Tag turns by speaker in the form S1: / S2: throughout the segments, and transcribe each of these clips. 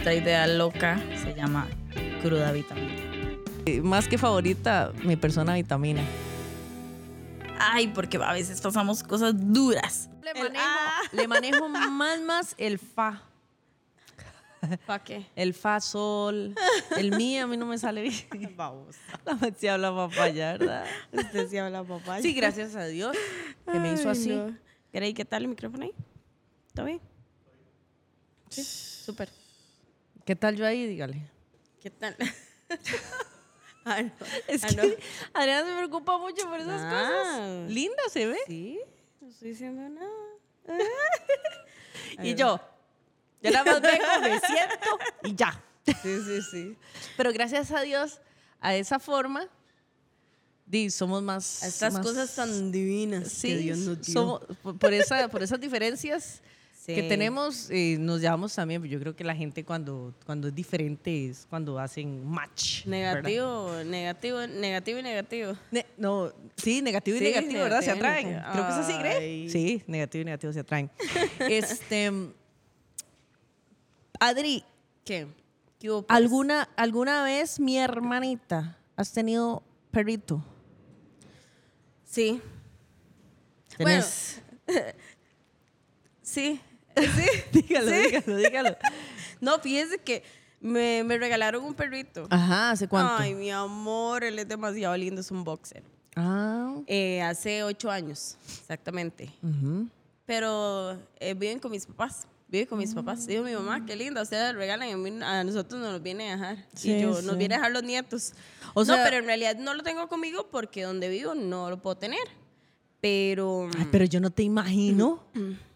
S1: Nuestra idea loca se llama cruda vitamina.
S2: Más que favorita, mi persona vitamina.
S1: Ay, porque a veces pasamos cosas duras.
S2: Le manejo,
S1: ah.
S2: le manejo más más el fa.
S3: ¿Para qué?
S2: El fa sol. El mío a mí no me sale bien.
S3: Vamos.
S2: La Maxi habla papaya, ¿verdad?
S3: Usted sí habla papá.
S2: Sí, gracias a Dios que me hizo así.
S3: ¿Queréis qué tal el micrófono ahí? ¿Está bien? Sí, súper.
S2: ¿Qué tal yo ahí? Dígale.
S3: ¿Qué tal? ah, no.
S2: Es
S3: Ah,
S2: que
S3: no.
S2: Adriana se preocupa mucho por esas
S3: Ah.
S2: cosas. Linda se ve.
S3: Sí, no estoy diciendo nada.
S2: Y yo, yo nada más vengo, me siento y ya.
S3: Sí, sí, sí.
S2: Pero gracias a Dios, a esa forma, di, somos más.
S3: A estas
S2: más-
S3: cosas tan divinas
S2: Sí,
S3: que Dios nos dio.
S2: somos- por esa, por esas diferencias
S3: Sí.
S2: que tenemos, eh, nos llevamos también. Yo creo que la gente cuando, cuando es diferente es cuando hacen match. ¿verdad?
S3: Negativo, negativo, negativo y negativo.
S2: Ne- no, sí, negativo y
S3: Sí,
S2: negativo, ¿verdad? Se atraen.
S3: negativo.
S2: Creo que es así, ¿cree?
S3: Ay.
S2: Sí, negativo y negativo se atraen. este, Adri,
S3: ¿Qué? ¿Qué hubo, pues?
S2: ¿alguna, ¿alguna vez mi hermanita has tenido perrito?
S3: Sí.
S2: ¿Tenés?
S3: Sí.
S2: dígalo, dígalo, dígalo.
S3: No, fíjese que me, me regalaron un perrito.
S2: Ajá, ¿hace cuánto?
S3: Ay, mi amor, él es demasiado lindo, es un boxer.
S2: Ah,
S3: Eh, hace ocho años, exactamente.
S2: ujú.
S3: Pero eh, viven con mis papás. Vive con mis papás. Dijo mi mamá, qué lindo, ustedes regalan a, mí- a nosotros nos viene a dejar.
S2: Sí,
S3: y yo,
S2: sí.
S3: nos viene a dejar los nietos.
S2: O
S3: no,
S2: sea-
S3: pero en realidad no lo tengo conmigo porque donde vivo no lo puedo tener. Pero.
S2: Ay, pero yo no te imagino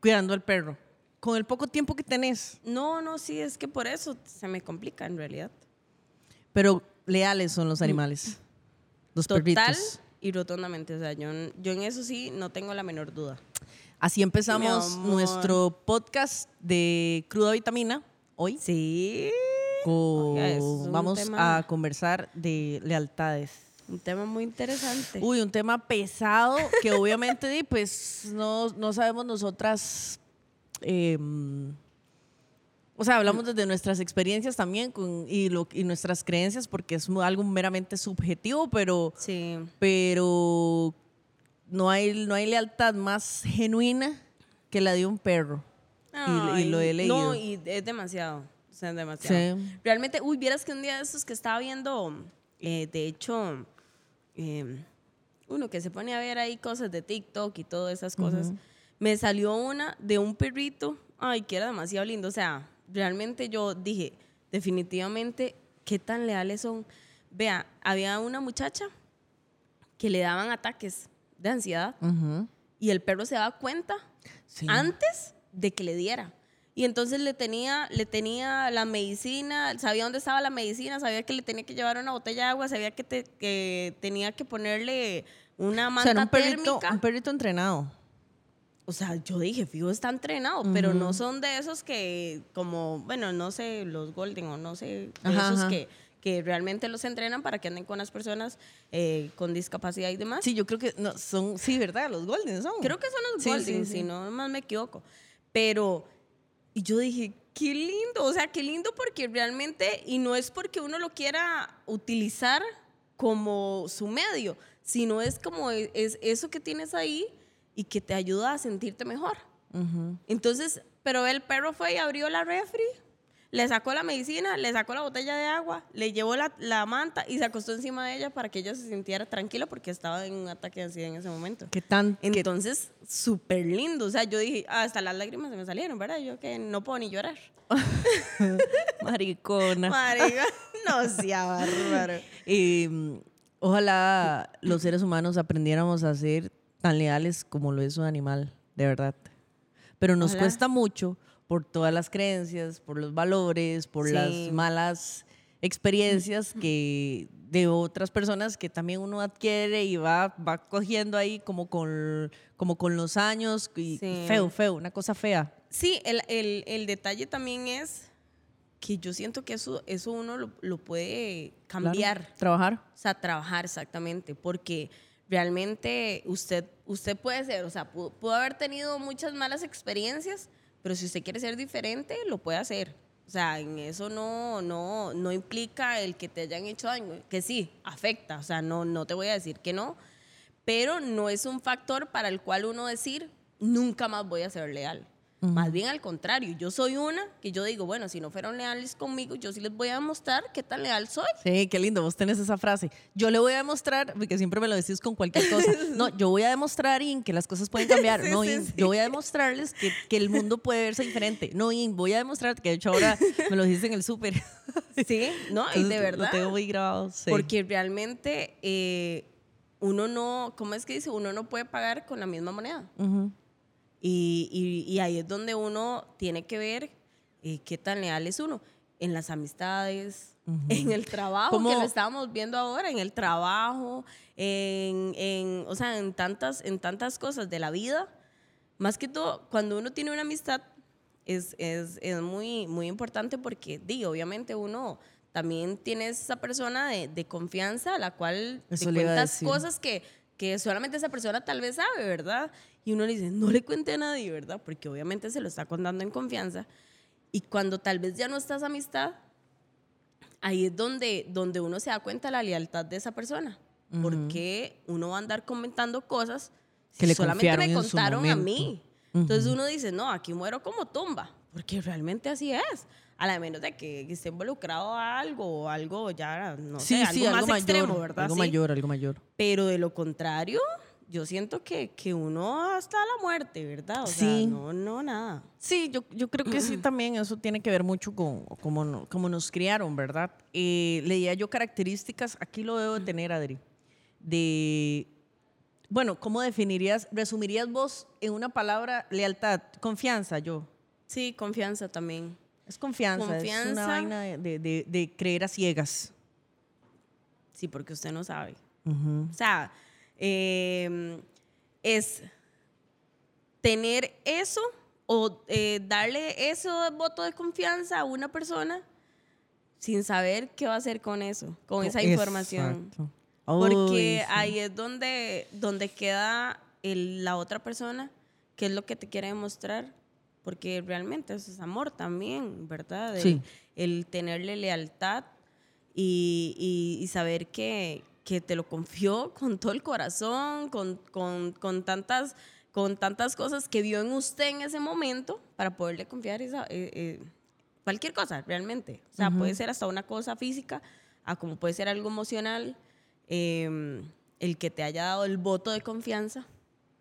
S2: cuidando al perro. Con el poco tiempo que tenés.
S3: No, no, sí, es que por eso se me complica en realidad.
S2: Pero leales son los animales. Los
S3: Total
S2: perritos.
S3: y rotundamente. O sea, yo, yo en eso sí no tengo la menor duda.
S2: Así empezamos nuestro podcast de cruda vitamina hoy.
S3: Sí.
S2: con-
S3: Oiga,
S2: vamos
S3: tema-
S2: a conversar de lealtades.
S3: Un tema muy interesante.
S2: Uy, un tema pesado que obviamente pues no, no sabemos nosotras. eh, o sea, hablamos desde nuestras experiencias también con, y, lo, y nuestras creencias porque es algo meramente subjetivo, pero,
S3: Sí.
S2: pero no, hay, no hay lealtad más genuina que la de un perro. Y- y, lo he leído.
S3: No, y es demasiado. O sea, es demasiado.
S2: Sí.
S3: Realmente, uy, vieras que un día de estos que estaba viendo, eh, de hecho, eh, uno que se pone a ver ahí cosas de TikTok y todas esas cosas, me salió una de un perrito, ay, que era demasiado lindo. O sea, realmente yo dije, definitivamente, ¿qué tan leales son? Vea, había una muchacha que le daban ataques de ansiedad
S2: Ujú.
S3: y el perro se daba cuenta
S2: Sí.
S3: antes de que le diera. Y entonces le tenía, le tenía la medicina, sabía dónde estaba la medicina, sabía que le tenía que llevar una botella de agua, sabía que, te- que tenía que ponerle una
S2: O
S3: manta
S2: sea, era un perrito,
S3: térmica.
S2: un perrito entrenado.
S3: O sea, yo dije, fijo, está entrenado, pero no son de esos que, como, bueno, no sé, los Golden o no sé, de
S2: Ajá,
S3: esos
S2: ajá.
S3: que, que realmente los entrenan para que anden con las personas eh, con discapacidad y demás.
S2: Sí, yo creo que no, son, sí, ¿verdad? Los Golden son.
S3: Creo que son los
S2: Sí,
S3: Golden,
S2: sí, sí.
S3: si no más me equivoco. Pero, y yo dije, qué lindo, o sea, qué lindo porque realmente, y no es porque uno lo quiera utilizar como su medio, sino es como e- es eso que tienes ahí y que te ayuda a sentirte mejor.
S2: Ujú.
S3: Entonces, pero el perro fue y abrió la refri, le sacó la medicina, le sacó la botella de agua, le llevó la, la manta y se acostó encima de ella para que ella se sintiera tranquila porque estaba en un ataque de ansiedad en ese momento.
S2: ¿Qué tan?
S3: Entonces, súper lindo. O sea, yo dije, "Ah, hasta las lágrimas se me salieron, ¿verdad? Yo que no puedo ni llorar.
S2: maricona.
S3: Marica, no sea bárbaro.
S2: Eh, ojalá los seres humanos aprendiéramos a ser tan leales como lo es un animal, de verdad. Pero nos
S3: Ojalá.
S2: cuesta mucho por todas las creencias, por los valores, por
S3: Sí.
S2: las malas experiencias que de otras personas que también uno adquiere y va, va cogiendo ahí como con, como con los años y
S3: Sí.
S2: feo, feo, una cosa fea.
S3: Sí, el, el- el detalle también es que yo siento que eso, eso uno lo, lo puede
S2: Claro.
S3: cambiar.
S2: Trabajar.
S3: O sea, trabajar exactamente, porque realmente usted, usted puede ser, o sea, pudo, pudo haber tenido muchas malas experiencias, pero si usted quiere ser diferente, lo puede hacer. O sea, en eso no, no, no implica el que te hayan hecho daño, que sí, afecta, o sea, no, no te voy a decir que no, pero no es un factor para el cual uno decir, nunca más voy a ser leal. Más bien al contrario, yo soy una que yo digo, bueno, si no fueron leales conmigo, yo sí les voy a demostrar qué tan leal soy.
S2: Sí, qué lindo, vos tenés esa frase. Yo le voy a demostrar, porque siempre me lo decís con cualquier cosa. No, yo voy a demostrar, In, que las cosas pueden cambiar.
S3: Sí,
S2: no,
S3: sí,
S2: In,
S3: sí.
S2: yo voy a demostrarles que, que el mundo puede verse diferente. No, In, voy a demostrar, que de hecho ahora me lo dice en el súper.
S3: Sí, ¿no? Y
S2: Entonces,
S3: de
S2: Lo
S3: verdad.
S2: tengo muy grabado. sí.
S3: Porque realmente eh, uno no, ¿cómo es que dice? Uno no puede pagar con la misma moneda.
S2: Ujú.
S3: Y, y- y ahí es donde uno tiene que ver eh, qué tan leal es uno. En las amistades, en el trabajo,
S2: ¿Cómo-
S3: que lo estábamos viendo ahora, en el trabajo, en, en, o sea, en tantas, en tantas cosas de la vida. Más que todo, cuando uno tiene una amistad, es, es, es muy, muy importante porque, digo, obviamente uno también tiene esa persona de, de confianza a la cual
S2: Eso
S3: te cuentas cosas que, que solamente esa persona tal vez sabe, ¿verdad? Y uno le dice, no le cuente a nadie, ¿verdad? Porque obviamente se lo está contando en confianza. Y cuando tal vez ya no está esa amistad, ahí es donde, donde uno se da cuenta de la lealtad de esa persona. Porque uno va a andar comentando cosas
S2: Que le
S3: solamente me contaron a mí. Entonces uno dice, no, aquí muero como tumba, porque realmente así es. A la menos de que, esté involucrado a algo o algo ya, no
S2: Sí,
S3: sé,
S2: sí,
S3: algo,
S2: algo
S3: más
S2: mayor.
S3: extremo, ¿verdad?
S2: Algo
S3: Sí.
S2: mayor, algo mayor.
S3: Pero de lo contrario, yo siento que, que uno hasta la muerte, ¿verdad? O
S2: Sí.
S3: sea, no, no, nada.
S2: Sí, yo, yo creo que sí también eso tiene que ver mucho con cómo, cómo nos criaron, ¿verdad? Eh, leía yo características, aquí lo debo de tener, Adri, de, bueno, ¿cómo definirías, resumirías vos en una palabra lealtad? Confianza, yo.
S3: Sí, confianza también.
S2: Es confianza, es
S3: Confianza.
S2: una vaina de, de- de- creer a ciegas.
S3: Sí, porque usted no sabe.
S2: Ujú.
S3: O sea, eh, es tener eso o eh, darle eso de voto de confianza a una persona sin saber qué va a hacer con eso, con esa información. Porque
S2: sí.
S3: ahí es donde, donde queda el- la otra persona, que es lo que te quiere demostrar. Porque realmente eso es amor también, ¿verdad? El,
S2: Sí.
S3: el tenerle lealtad y, y- y saber que, que te lo confió con todo el corazón, con, con- con tantas, con tantas cosas que vio en usted en ese momento para poderle confiar esa, eh, eh, cualquier cosa, realmente. O sea, puede ser hasta una cosa física, a como puede ser algo emocional, eh, el que te haya dado el voto de confianza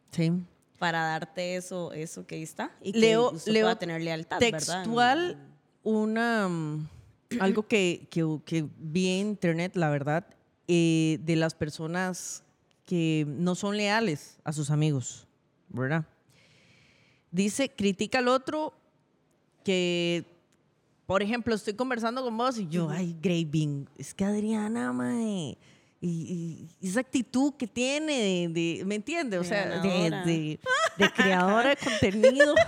S2: Sí.
S3: para darte eso, eso que ahí está y que
S2: Leo, leo
S3: pueda tener lealtad, ¿verdad?
S2: textual una mm, algo que, que, que vi en internet, la verdad, eh, de las personas que no son leales a sus amigos, ¿verdad? Dice, critica al otro que, por ejemplo, estoy conversando con vos y yo, ay, Graving, es que Adriana, mae, y, y esa actitud que tiene de, de- ¿me entiendes? O sea, de- de creadora de contenido.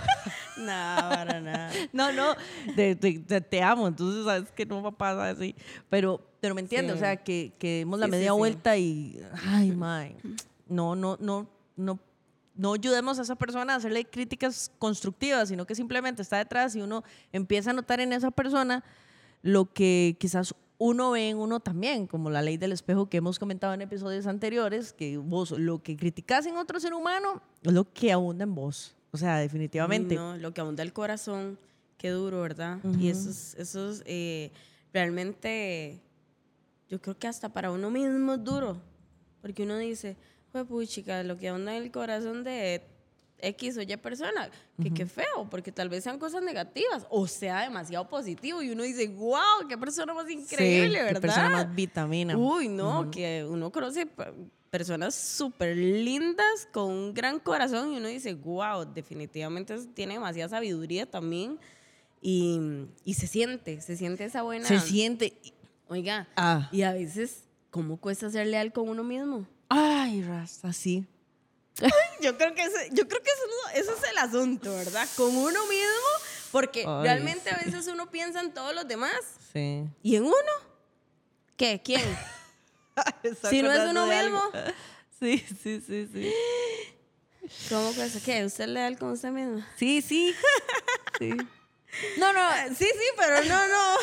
S3: No, para nada.
S2: No, no, de- de- te amo, entonces sabes que no va a pasar así. Pero, pero me entiendes,
S3: Sí.
S2: o sea, que, que demos la
S3: sí,
S2: media
S3: sí.
S2: vuelta y, ay, mae, no, no, no, no, no ayudemos a esa persona a hacerle críticas constructivas, sino que simplemente está detrás y uno empieza a notar en esa persona lo que quizás uno ve en uno también, como la ley del espejo que hemos comentado en episodios anteriores, que vos lo que criticas en otro ser humano es lo que abunda en vos. O sea, definitivamente.
S3: No, lo que abunda el corazón, qué duro, ¿verdad? Y eso es, eso es, eh, realmente, yo creo que hasta para uno mismo es duro, porque uno dice, pues chica, lo que abunda en el corazón de X o Y persona, que qué feo, porque tal vez sean cosas negativas o sea demasiado positivo y uno dice, wow, qué persona más increíble,
S2: Sí,
S3: ¿verdad?
S2: qué persona más vitamina.
S3: Uy, no, que uno conoce pe- personas súper lindas con un gran corazón y uno dice, wow, definitivamente tiene demasiada sabiduría también y, y se siente, se siente esa buena...
S2: Se siente.
S3: Oiga,
S2: Ah.
S3: y a veces, ¿cómo cuesta ser leal con uno mismo?
S2: Ay, Rasta, sí.
S3: Yo creo que ese, yo creo que eso, eso es el asunto, ¿verdad? Con uno mismo, porque
S2: Ay,
S3: realmente a veces uno piensa en todos los demás
S2: Sí.
S3: y en uno. ¿Qué? ¿Quién? Si no es uno mismo.
S2: Sí, sí, sí, sí.
S3: ¿Cómo cuesta? ¿Qué? ¿Usted es leal con usted mismo?
S2: Sí, sí. Sí. No, no.
S3: Sí, sí, pero no, no.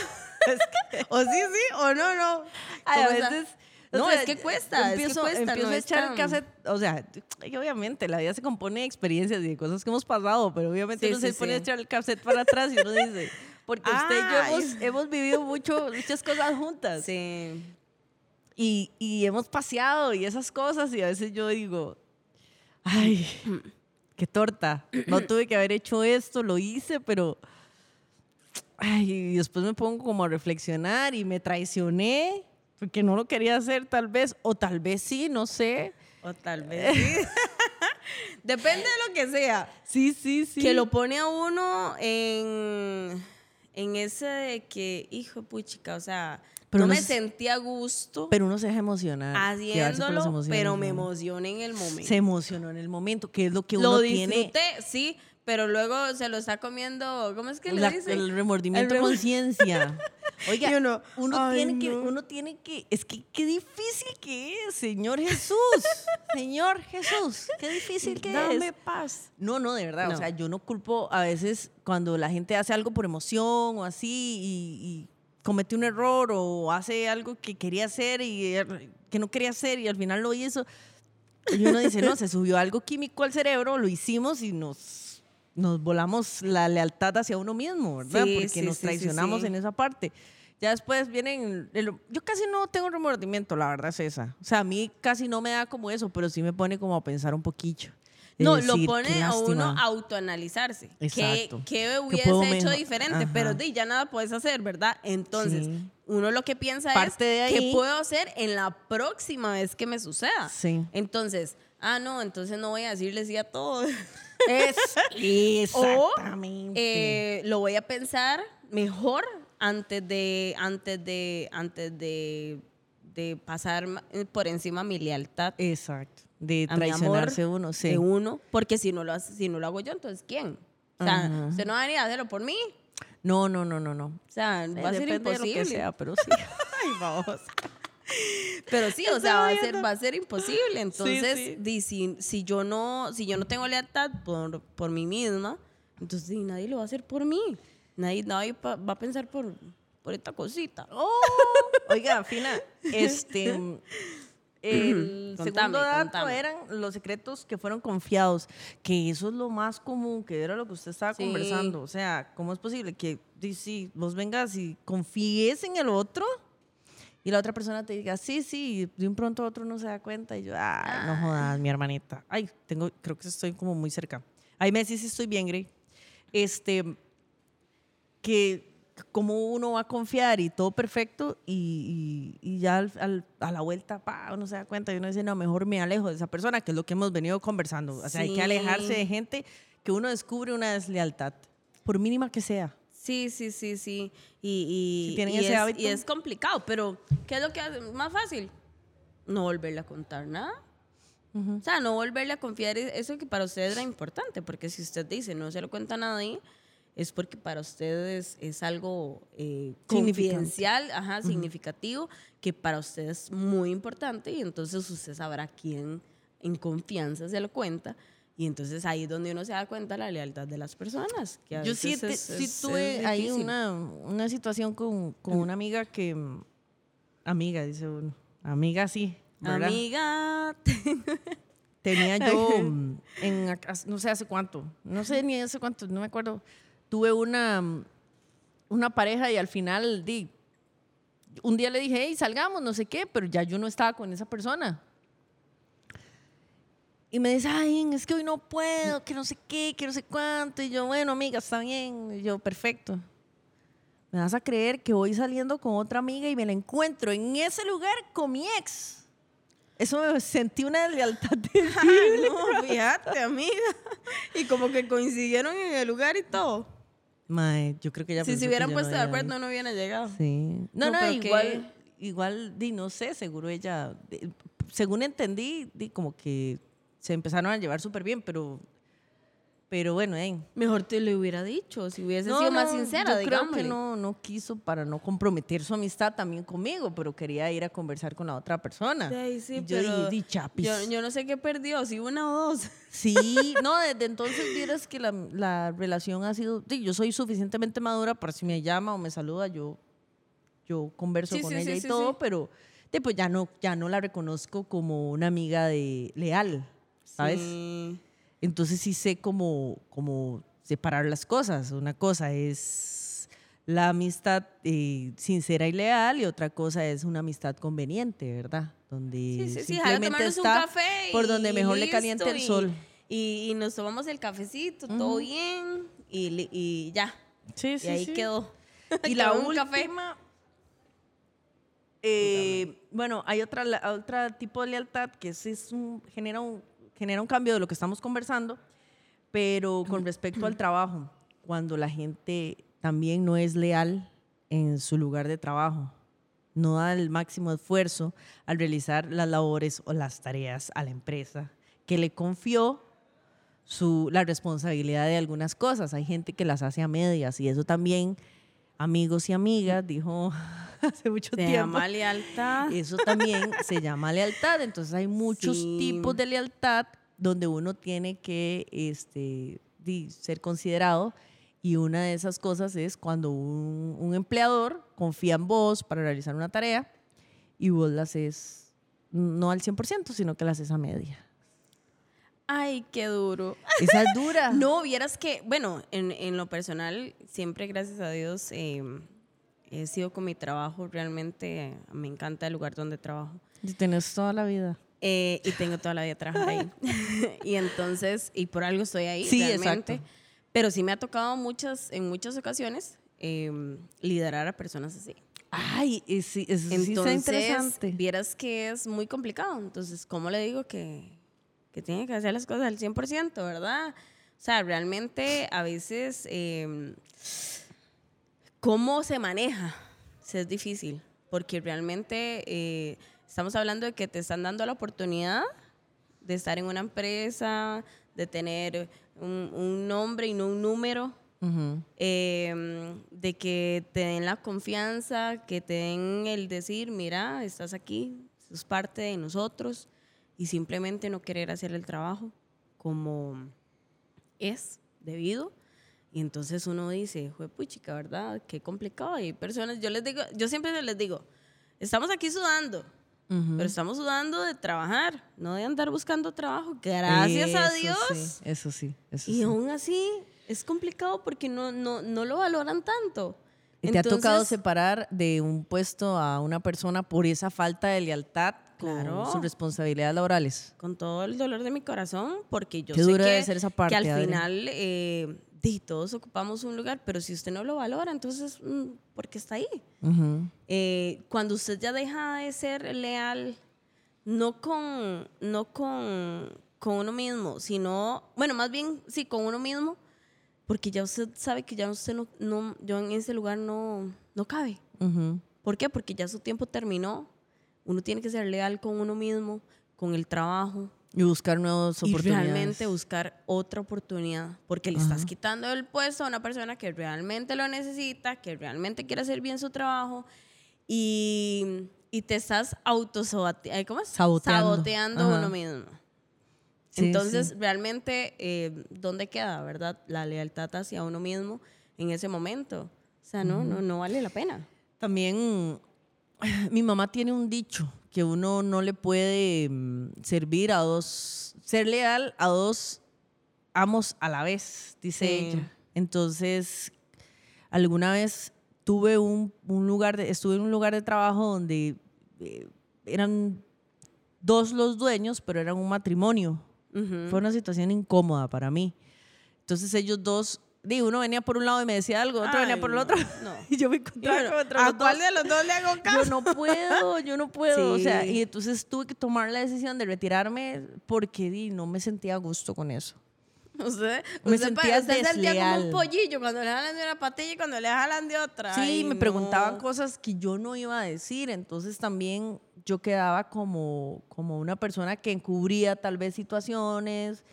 S3: O sí, sí, o no, no.
S2: Ay, a veces.
S3: No,
S2: sea,
S3: es que cuesta, es que
S2: Empiezo,
S3: cuesta,
S2: empiezo
S3: no
S2: a echar cassette. O sea, obviamente la vida se compone de experiencias y de cosas que hemos pasado, pero obviamente
S3: Sí,
S2: uno se
S3: sí,
S2: pone a echar el cassette para atrás y uno dice. Porque usted y yo hemos vivido mucho, muchas cosas juntas.
S3: Sí.
S2: Y, y hemos paseado y esas cosas y a veces yo digo, ay, qué torta. No tuve que haber hecho esto, lo hice, pero... Ay, y después me pongo como a reflexionar y me traicioné porque no lo quería hacer tal vez, o tal vez sí, no sé.
S3: O tal vez sí. Depende de lo que sea.
S2: Sí, sí, sí.
S3: Que lo pone a uno en, en ese de que, hijo puchica, o sea,
S2: Pero
S3: no me
S2: es-
S3: sentí a gusto
S2: Pero uno se deja emocionar.
S3: haciéndolo, pero me emocioné en el momento.
S2: Se emocionó en el momento, que es lo que uno
S3: lo
S2: tiene.
S3: disfruté, sí, pero luego se lo está comiendo, ¿cómo es que le dice?
S2: el remordimiento de conciencia. Oiga,
S3: uno,
S2: tiene que,
S3: no.
S2: uno tiene que, es que qué difícil que es, Señor Jesús, Señor Jesús, qué difícil que
S3: Dame
S2: es.
S3: paz.
S2: No, no, de verdad, o
S3: No.
S2: sea, yo no culpo a veces cuando la gente hace algo por emoción o así y, y comete un error o hace algo que quería hacer y er- que no quería hacer y al final lo hizo. Y uno dice, no, se subió algo químico al cerebro, lo hicimos y nos, nos volamos la lealtad hacia uno mismo, ¿verdad?
S3: Sí,
S2: Porque
S3: sí,
S2: nos traicionamos
S3: sí.
S2: en esa parte. Ya después vienen, el- yo casi no tengo remordimiento, la verdad es esa. O sea, a mí casi no me da como eso, pero sí me pone como a pensar un poquillo. de
S3: No,
S2: decir,
S3: lo
S2: "Qué
S3: pone a uno
S2: lástima".
S3: a autoanalizarse. ¿Qué,
S2: Exacto.
S3: qué
S2: ¿Qué
S3: hubiese hecho diferente?
S2: Ajá.
S3: Pero di, ya nada puedes hacer, ¿verdad? Entonces,
S2: Sí.
S3: uno lo que piensa
S2: Parte de
S3: es, ¿qué puedo hacer en la próxima vez que me suceda?
S2: Sí.
S3: Entonces, ah, no, entonces no voy a decirle sí a todo.
S2: Es,
S3: O
S2: exactamente.
S3: eh, lo voy a pensar mejor antes de, antes de, antes de, de pasar ma- por encima mi lealtad.
S2: Exacto. De
S3: a
S2: traicionarse
S3: amor
S2: uno, sí.
S3: de uno, porque si no lo si no lo hago yo, entonces ¿quién? O sea,
S2: Ajá.
S3: usted no va a venir a hacerlo por mí.
S2: No, no, no, no, no.
S3: O sea, va a ser
S2: Depende de lo
S3: imposible.
S2: que sea, pero sí. Ay, vamos.
S3: Pero sí, o sea, va a ser, va a ser imposible. Entonces,
S2: sí.
S3: di, si, si yo no, si yo no tengo lealtad por, por mí misma, entonces di, nadie lo va a hacer por mí. Nadie, nadie pa- va a pensar por, por esta cosita.
S2: Oh, oiga, Fina, este. El
S3: Contame,
S2: segundo dato
S3: contame.
S2: eran los secretos que fueron confiados, que eso es lo más común, que era lo que usted estaba
S3: Sí.
S2: conversando. O sea, ¿cómo es posible que sí, vos vengas y confíes en el otro y la otra persona te diga, sí, sí, y de un pronto a otro no se da cuenta y yo, ay, no jodas, mi hermanita. Ay, tengo, creo que estoy como muy cerca. Ay, me decís si estoy bien, Grey. Este, que como uno va a confiar y todo perfecto y, y- y ya al- al- a la vuelta pa, uno se da cuenta y uno dice, no, mejor me alejo de esa persona, que es lo que hemos venido conversando. O sea, hay
S3: Sí.
S2: que alejarse de gente que uno descubre una deslealtad, por mínima que sea.
S3: Sí, sí, sí, sí. Y, y,
S2: Si tienen
S3: y
S2: ese
S3: es,
S2: hábito.
S3: y es complicado, pero ¿qué es lo que hace más fácil? No volverle a contar nada. O sea, no volverle a confiar en eso que para ustedes era importante, porque si usted dice no se lo cuenta a nadie, es porque para ustedes es algo eh, confidencial, ajá, significativo, que para ustedes es muy importante y entonces usted sabrá quién en confianza se lo cuenta. Y entonces ahí es donde uno se da cuenta la lealtad de las personas. Que
S2: Yo sí,
S3: es-
S2: sí
S3: es-
S2: tuve ahí una, una situación con, con una amiga que... Amiga, dice uno. Amiga, sí. ¿verdad?
S3: Amiga.
S2: Tenía yo en no sé hace cuánto, no sé ni hace cuánto, no me acuerdo. Tuve una una pareja y al final di un día le dije, hey, salgamos, no sé qué, pero ya yo no estaba con esa persona. Y me dice, ay, es que hoy no puedo, que no sé qué, que no sé cuánto. Y yo, bueno, amiga, está bien. Y yo, perfecto. Me vas a creer que voy saliendo con otra amiga y me la encuentro en ese lugar con mi ex. Eso me sentí una lealtad terrible.
S3: no, fíjate, amiga. Y como que coincidieron en el lugar y todo.
S2: Mae, yo creo que ya
S3: si se hubieran puesto de acuerdo, no hubieran llegado.
S2: Sí. No,
S3: No,
S2: no, igual,
S3: que-
S2: igual, di, no sé, seguro ella, según entendí, di, como que se empezaron a llevar súper bien, pero Pero bueno, eh.
S3: Mejor te lo hubiera dicho, si hubiese
S2: No,
S3: sido más
S2: no,
S3: sincera,
S2: yo creo que no, no quiso para no comprometer su amistad también conmigo, pero quería ir a conversar con la otra persona.
S3: Ahí sí,
S2: y yo
S3: pero
S2: dije, di chapis.
S3: yo, yo no sé qué perdió, si una o dos.
S2: Sí, no, desde entonces vieras que la, la relación ha sido, sí, yo soy suficientemente madura para si me llama o me saluda, yo, yo converso
S3: Sí,
S2: con
S3: sí,
S2: ella
S3: sí,
S2: y
S3: sí,
S2: todo,
S3: sí.
S2: pero de, pues ya no, ya no la reconozco como una amiga de leal, ¿sabes?
S3: Sí.
S2: Entonces sí sé cómo, cómo separar las cosas. Una cosa es la amistad eh, sincera y leal y otra cosa es una amistad conveniente, ¿verdad? Donde
S3: Sí, sí, sí,
S2: simplemente está
S3: café.
S2: por donde mejor le caliente el sol.
S3: Y, y nos tomamos el cafecito, todo bien, y, y ya.
S2: Sí,
S3: y ahí quedó.
S2: Y la última,
S3: café.
S2: eh, bueno, hay otra, la- otra tipo de lealtad que es, es un, genera, un, genera un cambio de lo que estamos conversando, pero con respecto al trabajo, cuando la gente también no es leal en su lugar de trabajo, no da el máximo esfuerzo al realizar las labores o las tareas a la empresa que le confió su, la responsabilidad de algunas cosas. Hay gente que las hace a medias y eso también, amigos y amigas, dijo hace mucho
S3: Se
S2: tiempo.
S3: llama lealtad.
S2: Eso también se llama lealtad. Entonces hay muchos
S3: Sí.
S2: tipos de lealtad donde uno tiene que este, ser considerado. Y una de esas cosas es cuando un, un empleador confía en vos para realizar una tarea y vos la haces no al 100%, sino que la haces a media.
S3: Ay, qué duro.
S2: Esa es dura.
S3: No, vieras que, bueno, en, en lo personal, siempre, gracias a Dios, eh, he sido con mi trabajo. Realmente me encanta el lugar donde trabajo.
S2: Y Tenés toda la vida.
S3: Eh, y tengo toda la vida trabajando ahí. y entonces, y por algo estoy ahí.
S2: Sí,
S3: realmente.
S2: exacto.
S3: Pero sí me ha tocado muchas, en muchas ocasiones eh, liderar a personas así.
S2: Ay, sí, eso sí está
S3: Entonces,
S2: interesante.
S3: vieras que es muy complicado. Entonces, ¿cómo le digo que, que tiene que hacer las cosas al 100%, verdad? O sea, realmente a veces, eh, ¿cómo se maneja? Es difícil, porque realmente eh, estamos hablando de que te están dando la oportunidad de estar en una empresa, de tener un, un nombre y no un número,
S2: Ujú.
S3: eh, de que te den la confianza, que te den el decir, mira, estás aquí, sos parte de nosotros, y simplemente no querer hacer el trabajo como es debido. Y entonces uno dice, fue puchica, ¿verdad? Qué complicado. Hay personas, yo les digo, yo siempre les digo, estamos aquí sudando, pero estamos sudando de trabajar, no de andar buscando trabajo. Gracias a
S2: Eso
S3: Dios.
S2: sí, eso sí, eso
S3: Y
S2: sí.
S3: aún así es complicado porque no, no, no lo valoran tanto.
S2: ¿Y ¿Te ha tocado separar de un puesto a una persona por esa falta de lealtad con
S3: Claro.
S2: sus responsabilidades laborales?
S3: Con todo el dolor de mi corazón, porque yo
S2: Qué
S3: sé
S2: dura
S3: que,
S2: debe ser esa parte,
S3: que al
S2: Adri.
S3: final eh, todos ocupamos un lugar, pero si usted no lo valora, entonces, mm, ¿por qué está ahí?
S2: Ujú.
S3: Eh, cuando usted ya deja de ser leal, no con, no con, con uno mismo, sino, bueno, más bien sí, con uno mismo, porque ya usted sabe que ya usted no, no yo en ese lugar no, no cabe.
S2: Ujú.
S3: ¿Por qué? Porque ya su tiempo terminó. Uno tiene que ser leal con uno mismo, con el trabajo
S2: Y buscar nuevas
S3: y
S2: oportunidades.
S3: realmente buscar otra oportunidad, porque le estás quitando el puesto a una persona que realmente lo necesita, que realmente quiere hacer bien su trabajo y, y te estás autosaboteando, ¿cómo es?
S2: Saboteando.
S3: Saboteando uno mismo.
S2: Sí,
S3: Entonces,
S2: sí.
S3: realmente, eh, ¿dónde queda, verdad? La lealtad hacia uno mismo en ese momento. O sea, no, no, no vale la pena.
S2: También mi mamá tiene un dicho que uno no le puede mm, servir a dos, ser leal a dos amos a la vez, dice
S3: Sí.
S2: ella. Entonces, alguna vez tuve un, un lugar, de- estuve en un lugar de trabajo donde eh, eran dos los dueños, pero eran un matrimonio. Fue una situación incómoda para mí. Entonces ellos dos, digo, uno venía por un lado y me decía algo, otro venía
S3: Ay,
S2: por el
S3: no,
S2: otro.
S3: no.
S2: Y yo me encontraba
S3: bueno,
S2: contra
S3: ¿A
S2: los dos.
S3: cuál de los dos le hago caso?
S2: Yo no puedo, yo no puedo. O sea,
S3: Sí.
S2: y entonces tuve que tomar la decisión de retirarme porque di, no me sentía a gusto con eso.
S3: Usted,
S2: Me
S3: usted, pa-
S2: sentía
S3: usted sentía como un
S2: desleal.
S3: pollillo cuando le jalan de una patilla y cuando le jalan de otra.
S2: Sí,
S3: Ay,
S2: me
S3: no.
S2: preguntaban cosas que yo no iba a decir, entonces también yo quedaba como, como una persona que encubría tal vez situaciones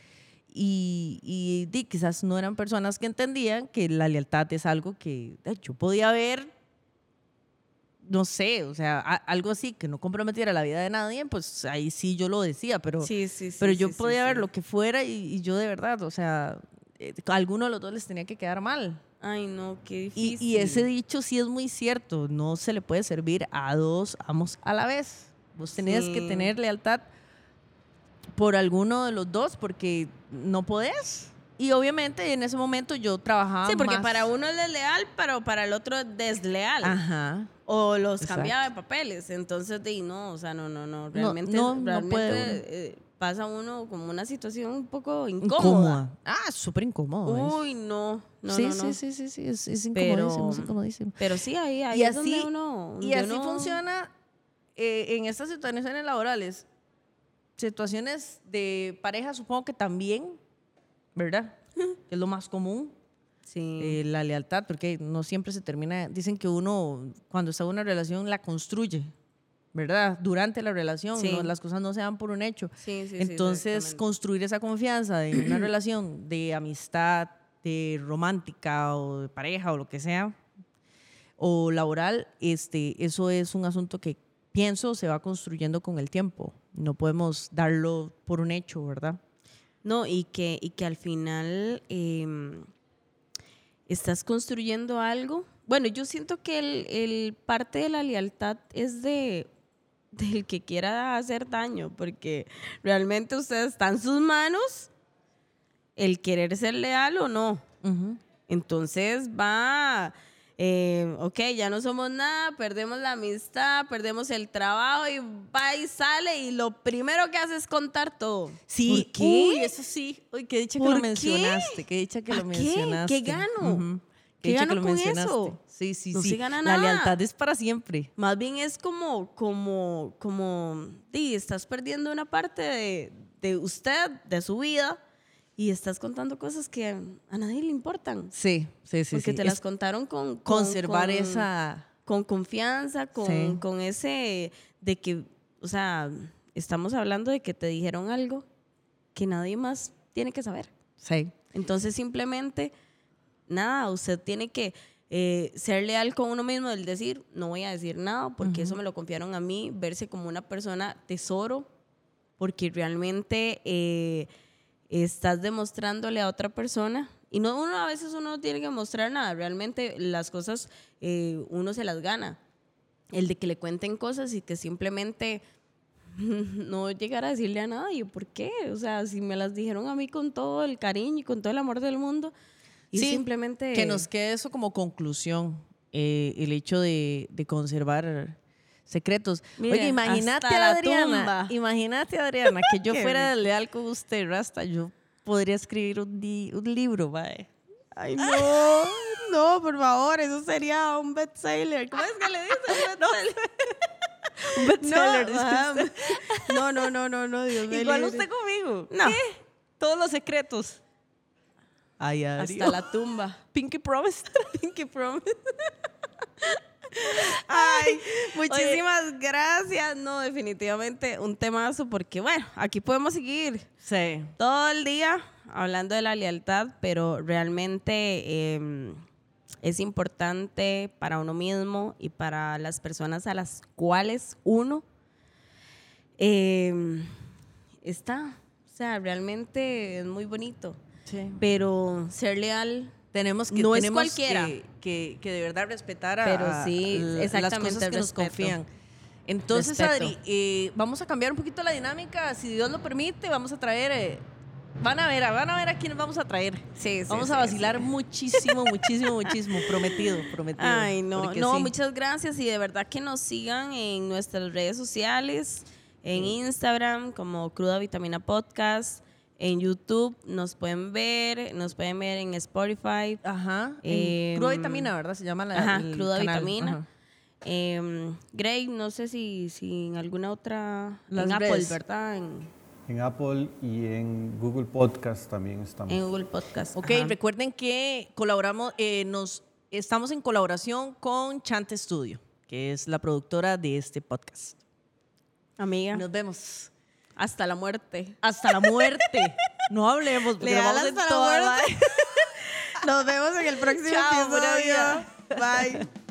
S2: y, y di, quizás no eran personas que entendían que la lealtad es algo que yo podía ver, no sé, o sea, a- algo así que no comprometiera la vida de nadie, pues ahí sí yo lo decía, pero,
S3: Sí, sí, sí.
S2: pero yo podía ver lo que fuera y, y yo de verdad, o sea, eh, a alguno de los dos les tenía que quedar mal.
S3: Ay, no, qué
S2: Y,
S3: difícil.
S2: y ese dicho sí es muy cierto, no se le puede servir a dos amos a la vez. Vos tenés que tener lealtad por alguno de los dos porque no podés. Y obviamente en ese momento yo trabajaba
S3: Sí, porque
S2: más-
S3: para uno es desleal, pero para el otro es desleal.
S2: Ajá.
S3: O los
S2: Exacto.
S3: cambiaba de papeles. Entonces, di, no, o sea, no, no, no. Realmente,
S2: no, no
S3: realmente
S2: puede uno.
S3: eh, pasa uno como una situación un poco incómoda.
S2: Incómoda. Ah, súper incómodo.
S3: Uy, no. No,
S2: sí,
S3: no,
S2: sí,
S3: no.
S2: sí, sí, sí, es, es
S3: Pero-
S2: incomodísimo, es incomodísimo.
S3: Pero sí, ahí, ahí
S2: Y
S3: es
S2: así,
S3: donde uno.
S2: y así funciona eh, en estas situaciones laborales. Situaciones de pareja, supongo que también, ¿verdad? Que es lo más común,
S3: Sí.
S2: eh, la lealtad, porque no siempre se termina. Dicen que uno, cuando está en una relación, la construye, ¿verdad? Durante la relación,
S3: Sí.
S2: no- las cosas no se dan por un hecho.
S3: sí,
S2: Entonces, construir esa confianza en una relación de amistad, de romántica o de pareja o lo que sea, o laboral, este, eso es un asunto que pienso se va construyendo con el tiempo. No podemos darlo por un hecho, ¿verdad?
S3: No, y que, y que al final em, estás construyendo algo. Bueno, yo siento que el, el parte de la lealtad es de del que quiera hacer daño, porque realmente usted está en sus manos el querer ser leal o no. Entonces va, eh, ok, ya no somos nada, perdemos la amistad, perdemos el trabajo y va y sale y lo primero que hace es contar todo.
S2: Sí,
S3: ¿Por qué?
S2: uy, eso sí. Uy, qué dicha que
S3: ¿Por
S2: lo
S3: qué?
S2: mencionaste, qué dicha que
S3: ¿A
S2: lo
S3: qué?
S2: mencionaste.
S3: ¿Qué gano? ¿Qué
S2: dicha
S3: gano
S2: que lo
S3: con
S2: mencionaste.
S3: eso?
S2: Sí, sí,
S3: No
S2: sí.
S3: se gana
S2: La
S3: nada.
S2: lealtad es para siempre.
S3: Más bien es como, como, como, di, estás perdiendo una parte de, de usted, de su vida, y estás contando cosas que a nadie le importan.
S2: Sí, sí, sí.
S3: porque
S2: sí.
S3: te
S2: Es
S3: las contaron con, con-
S2: conservar
S3: con-
S2: esa...
S3: con confianza, con,
S2: Sí.
S3: con ese de que, o sea, estamos hablando de que te dijeron algo que nadie más tiene que saber.
S2: Sí.
S3: Entonces simplemente, nada, usted tiene que eh, ser leal con uno mismo, el decir, no voy a decir nada porque eso me lo confiaron a mí, verse como una persona tesoro, porque realmente eh, estás demostrándole a otra persona. Y no, uno a veces uno no tiene que mostrar nada, realmente las cosas eh, uno se las gana. El de que le cuenten cosas y que simplemente no llegar a decirle a nadie, ¿por qué? O sea, si me las dijeron a mí con todo el cariño y con todo el amor del mundo, y
S2: Sí,
S3: simplemente...
S2: Que nos quede eso como conclusión, eh, el hecho de, de conservar secretos. Oye, imagínate a Adriana, imagínate Adriana, que yo fuera leal con usted, Rasta, yo podría escribir un, di- un libro, mae.
S3: Ay, no, no, por favor, eso sería un bestseller. ¿Cómo es que le dicen? Un
S2: Un bestseller,
S3: no, ah, no, no, no, no, no, Dios mío.
S2: Igual usted conmigo.
S3: No.
S2: ¿Qué? Todos los secretos. Ay.
S3: Hasta la tumba.
S2: Pinky Promise.
S3: Pinky Promise. Ay, muchísimas gracias. No, definitivamente un temazo porque, bueno, aquí podemos seguir
S2: Sí.
S3: todo el día hablando de la lealtad, pero realmente eh, es importante para uno mismo y para las personas a las cuales uno eh, está. O sea, realmente es muy bonito,
S2: Sí.
S3: pero ser leal
S2: Tenemos que,
S3: No es cualquiera.
S2: Que, que- que de verdad respetar a,
S3: Pero
S2: a
S3: sí,
S2: l- las cosas que nos confían. Entonces,
S3: Respeto.
S2: Adri, eh, vamos a cambiar un poquito la dinámica. Si Dios lo permite, vamos a traer. eh, van a ver, van a ver a quiénes vamos a traer.
S3: Sí, sí,
S2: vamos
S3: sí,
S2: a vacilar
S3: sí.
S2: muchísimo, muchísimo, muchísimo. Prometido, prometido.
S3: Ay, no, no, muchas gracias y de verdad que nos sigan en nuestras redes sociales, en Instagram como Cruda Vitamina Podcast, en YouTube nos pueden ver, nos pueden ver en Spotify,
S2: Ajá.
S3: Em,
S2: en cruda vitamina, ¿verdad? Se llama la.
S3: ajá,
S2: el
S3: Cruda
S2: canal.
S3: Vitamina.
S2: Ajá.
S3: Em, Grey, no sé si, si en alguna otra,
S2: Las
S3: en Apple. ¿verdad? En,
S4: En Apple y en Google Podcast también estamos.
S3: en Google Podcast.
S2: Ok,
S3: ajá.
S2: recuerden que colaboramos, eh, nos estamos en colaboración con Chante Studio, que es la productora de este podcast.
S3: Amiga,
S2: Nos vemos.
S3: Hasta la muerte.
S2: Hasta la muerte. No hablemos, porque
S3: Leal
S2: vamos en
S3: hasta la
S2: toda
S3: muerte. Nos vemos en el próximo
S2: Chao,
S3: episodio. Bye.